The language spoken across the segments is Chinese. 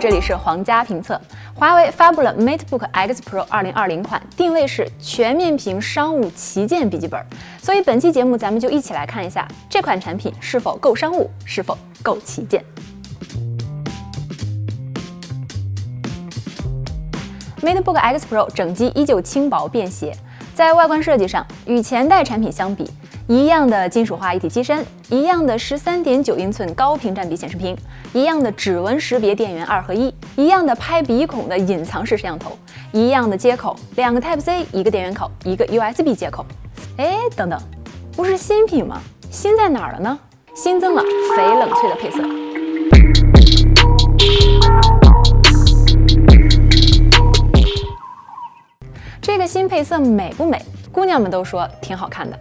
这里是皇家评测。华为发布了 MateBook X Pro 2020款，定位是全面屏商务旗舰笔记本。所以本期节目咱们就一起来看一下这款产品是否够商务，是否够旗舰。MateBook X Pro 整机依旧轻薄便携，在外观设计上与前代产品相比。一样的金属化一体机身，一样的十三点九英寸高屏占比显示屏，一样的指纹识别电源二合一，一样的拍鼻孔的隐藏式摄像头，一样的接口，两个 Type C，一个电源口，一个 USB 接口。哎，等等，不是新品吗？新在哪儿了呢？新增了翡冷翠的配色。这个新配色美不美？姑娘们都说挺好看的。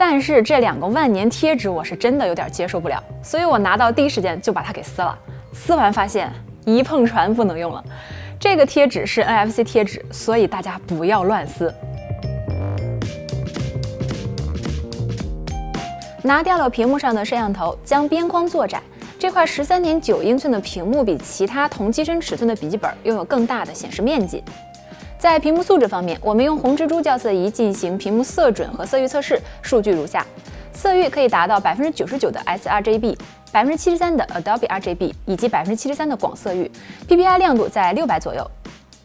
但是这两个万年贴纸我是真的有点接受不了，所以我拿到第一时间就把它给撕了。撕完发现一碰传不能用了，这个贴纸是 NFC 贴纸，所以大家不要乱撕。拿掉了屏幕上的摄像头，将边框做窄，这块十三点九英寸的屏幕比其他同机身尺寸的笔记本拥有更大的显示面积。在屏幕素质方面，我们用红蜘蛛校色仪进行屏幕色准和色域测试，数据如下：色域可以达到百分之九十九的 sRGB，百分之七十三的 Adobe RGB，以及百分之七十三的广色域，PPI 亮度在六百左右。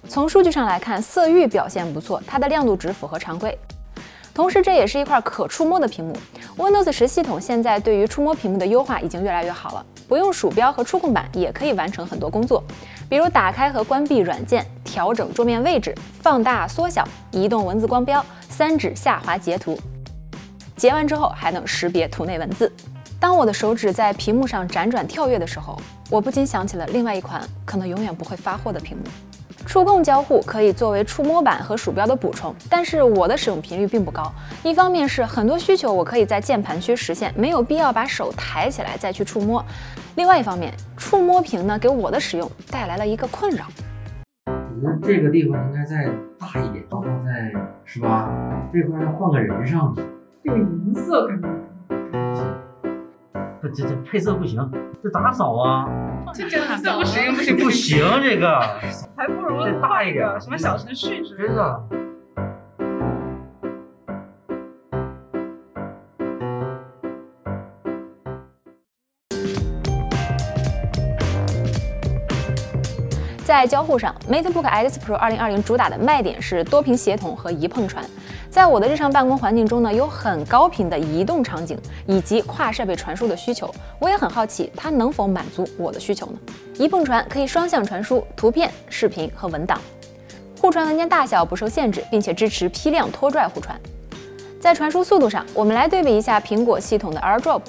从数据上来看，色域表现不错，它的亮度值符合常规。同时，这也是一块可触摸的屏幕。Windows 十系统现在对于触摸屏幕的优化已经越来越好了，不用鼠标和触控板也可以完成很多工作，比如打开和关闭软件。调整桌面位置、放大、缩小、移动文字光标、三指下滑截图，截完之后还能识别图内文字。当我的手指在屏幕上辗转跳跃的时候，我不禁想起了另外一款可能永远不会发货的屏幕。触控交互可以作为触摸板和鼠标的补充，但是我的使用频率并不高。一方面是很多需求我可以在键盘区实现，没有必要把手抬起来再去触摸；另外一方面，触摸屏呢给我的使用带来了一个困扰。那这个地方应该再大一点，然后再是吧？这块要换个人上去。这个颜色感觉不，这这配色不行，这打扫啊？这真的不行不行不行，这个还不如再大一点，什么小程序之类的。真的。在交互上，MateBook X Pro 2020主打的卖点是多屏协同和一碰传。在我的日常办公环境中呢，有很高频的移动场景以及跨设备传输的需求，我也很好奇它能否满足我的需求呢？一碰传可以双向传输图片、视频和文档，互传文件大小不受限制，并且支持批量拖拽互传。在传输速度上，我们来对比一下苹果系统的 AirDrop。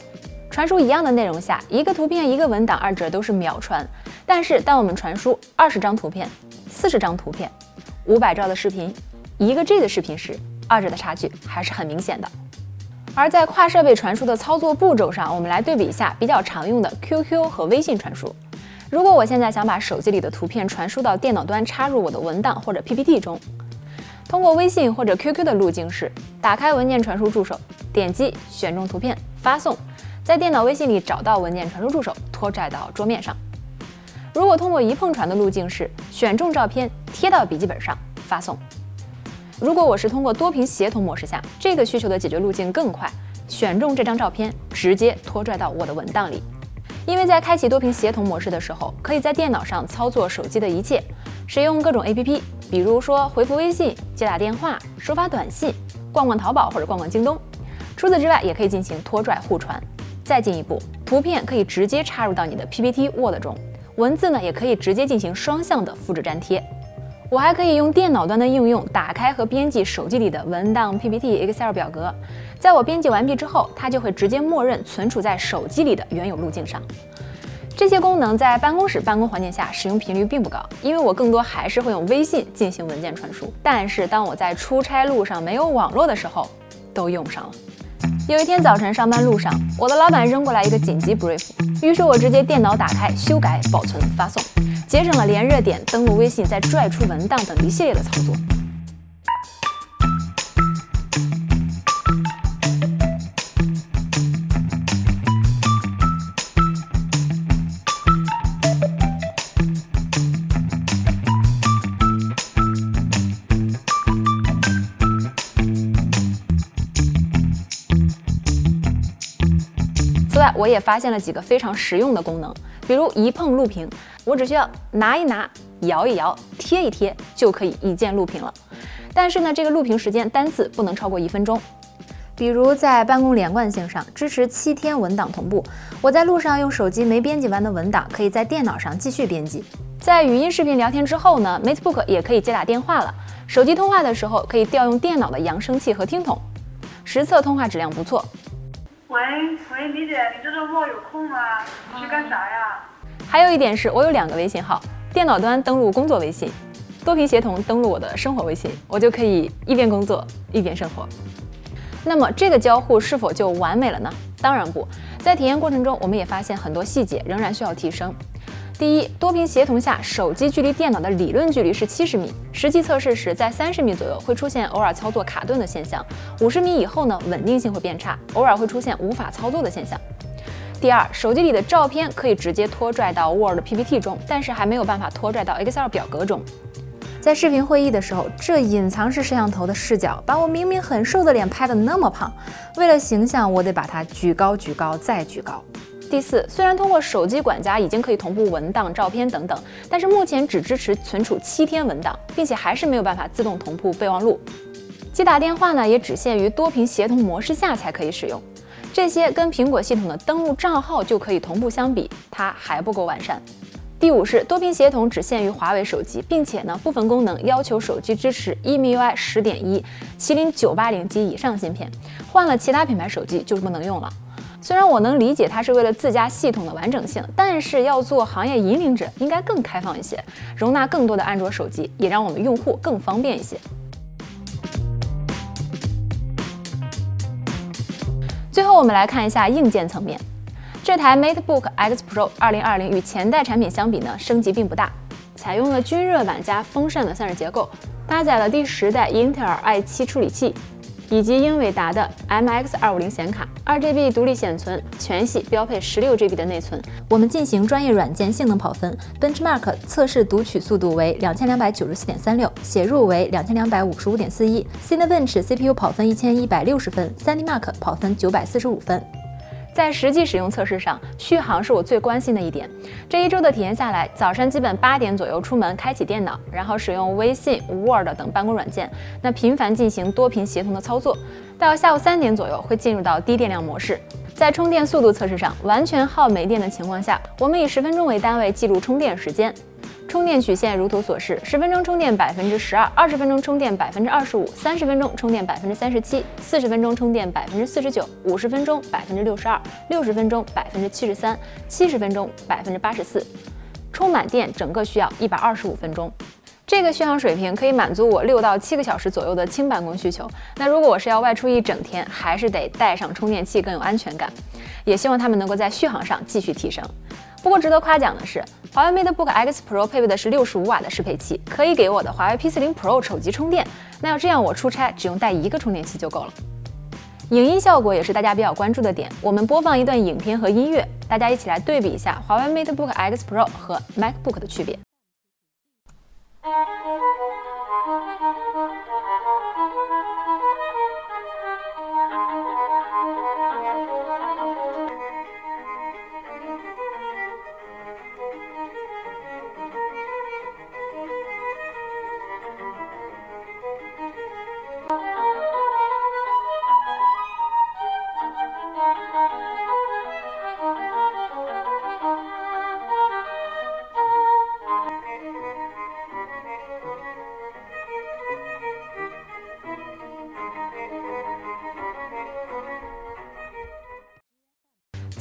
传输一样的内容下，一个图片一个文档，二者都是秒传。但是当我们传输二十张图片、四十张图片、五百兆的视频、一个 G 的视频时，二者的差距还是很明显的。而在跨设备传输的操作步骤上，我们来对比一下比较常用的 QQ 和微信传输。如果我现在想把手机里的图片传输到电脑端，插入我的文档或者 PPT 中，通过微信或者 QQ 的路径是打开文件传输助手，点击选中图片发送。在电脑微信里找到文件传输助手，拖拽到桌面上。如果通过一碰传的路径是选中照片贴到笔记本上发送。如果我是通过多屏协同模式下，这个需求的解决路径更快，选中这张照片直接拖拽到我的文档里。因为在开启多屏协同模式的时候，可以在电脑上操作手机的一切，使用各种 APP，比如说回复微信、接打电话、收发短信、逛逛淘宝或者逛逛京东。除此之外，也可以进行拖拽互传。再进一步，图片可以直接插入到你的 PPT、Word 中，文字呢也可以直接进行双向的复制粘贴。我还可以用电脑端的应用打开和编辑手机里的文档、PPT、Excel 表格，在我编辑完毕之后，它就会直接默认存储在手机里的原有路径上。这些功能在办公室办公环境下使用频率并不高，因为我更多还是会用微信进行文件传输。但是当我在出差路上没有网络的时候，都用上了。有一天早晨上班路上，我的老板扔过来一个紧急 brief，于是我直接电脑打开、修改、保存、发送，节省了连热点登录微信再拽出文档等一系列的操作。此外我也发现了几个非常实用的功能。比如一碰录屏，我只需要拿一拿、摇一摇、贴一贴就可以一键录屏了。但是呢，这个录屏时间单次不能超过一分钟。比如在办公连贯性上支持七天文档同步，我在路上用手机没编辑完的文档，可以在电脑上继续编辑。在语音视频聊天之后呢，MateBook 也可以接打电话了。手机通话的时候可以调用电脑的扬声器和听筒，实测通话质量不错。喂喂，李姐，你这周末有空吗？你去干啥呀？还有一点是我有两个微信号，电脑端登录工作微信，多屏协同登录我的生活微信，我就可以一边工作一边生活。那么这个交互是否就完美了呢？当然不，在体验过程中，我们也发现很多细节仍然需要提升。第一，多屏协同下，手机距离电脑的理论距离是七十米，实际测试时在三十米左右会出现偶尔操作卡顿的现象，五十米以后呢，稳定性会变差，偶尔会出现无法操作的现象。第二，手机里的照片可以直接拖拽到 Word PPT 中，但是还没有办法拖拽到 Excel 表格中。在视频会议的时候，这隐藏式摄像头的视角把我明明很瘦的脸拍得那么胖，为了形象，我得把它举高、举高再举高。第四，虽然通过手机管家已经可以同步文档、照片等等，但是目前只支持存储七天文档，并且还是没有办法自动同步备忘录。接打电话呢，也只限于多屏协同模式下才可以使用。这些跟苹果系统的登录账号就可以同步相比，它还不够完善。第五是多屏协同只限于华为手机，并且呢部分功能要求手机支持 EMUI 十点一、麒麟九八零及以上芯片，换了其他品牌手机就不能用了。虽然我能理解它是为了自家系统的完整性，但是要做行业引领者，应该更开放一些，容纳更多的安卓手机，也让我们用户更方便一些。最后我们来看一下硬件层面。这台 MateBook X Pro 2020与前代产品相比呢，升级并不大，采用了均热板加风扇的散热结构，搭载了第十代英特尔 i7 处理器，以及英伟达的 MX 二五零显卡二 G B 独立显存，全系标配十六 G B 的内存。我们进行专业软件性能跑分，Benchmark 测试读取速度为两千两百九十四点三六，写入为两千两百五十五点四一，Cinebench CPU 跑分一千一百六十分，3DMark 跑分九百四十五分。在实际使用测试上，续航是我最关心的一点。这一周的体验下来，早上基本八点左右出门，开启电脑，然后使用微信、Word 等办公软件，那频繁进行多屏协同的操作。到下午三点左右会进入到低电量模式。在充电速度测试上，完全耗没电的情况下，我们以十分钟为单位记录充电时间。充电曲线如图所示：十分钟充电百分之十二，二十分钟充电百分之二十五，三十分钟充电百分之三十七，四十分钟充电百分之四十九，五十分钟百分之六十二，六十分钟百分之七十三，七十分钟百分之八十四。充满电整个需要一百二十五分钟。这个续航水平可以满足我六到七个小时左右的轻办公需求。那如果我是要外出一整天，还是得带上充电器更有安全感。也希望他们能够在续航上继续提升。不过值得夸奖的是，华为 MateBook X Pro 配备的是六十五瓦的适配器，可以给我的华为 P40 Pro 手机充电。那要这样，我出差只用带一个充电器就够了。影音效果也是大家比较关注的点，我们播放一段影片和音乐，大家一起来对比一下华为 MateBook X Pro 和 MacBook 的区别。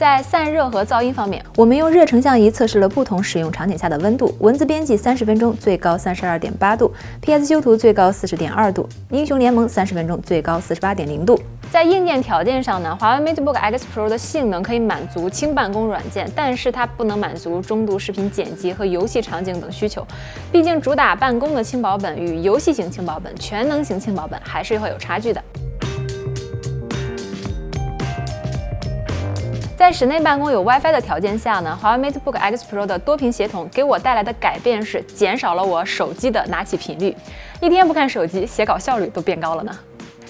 在散热和噪音方面，我们用热成像仪测试了不同使用场景下的温度。文字编辑三十分钟，最高三十二点八度；PS 修图最高四十点二度；英雄联盟三十分钟，最高四十八点零度。在硬件条件上呢，华为 MateBook X Pro 的性能可以满足轻办公软件，但是它不能满足中度视频剪辑和游戏场景等需求。毕竟主打办公的轻薄本与游戏型轻薄本、全能型轻薄本还是会有差距的。在室内办公有 WiFi 的条件下呢，华为 MateBook X Pro 的多屏协同给我带来的改变是减少了我手机的拿起频率，一天不看手机，写稿效率都变高了呢。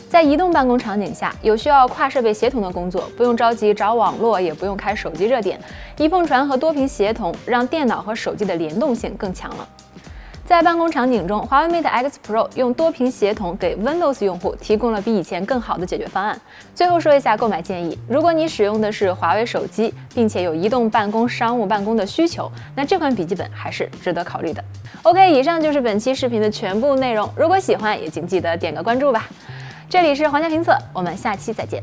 在移动办公场景下，有需要跨设备协同的工作，不用着急找网络，也不用开手机热点，一碰传和多屏协同让电脑和手机的联动性更强了。在办公场景中，华为 Mate X Pro 用多屏协同给 Windows 用户提供了比以前更好的解决方案。最后说一下购买建议：如果你使用的是华为手机，并且有移动办公、商务办公的需求，那这款笔记本还是值得考虑的。OK，以上就是本期视频的全部内容。如果喜欢，也请记得点个关注吧。这里是皇家评测，我们下期再见。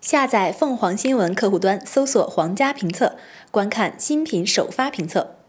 下载凤凰新闻客户端，搜索“皇家评测”，观看新品首发评测。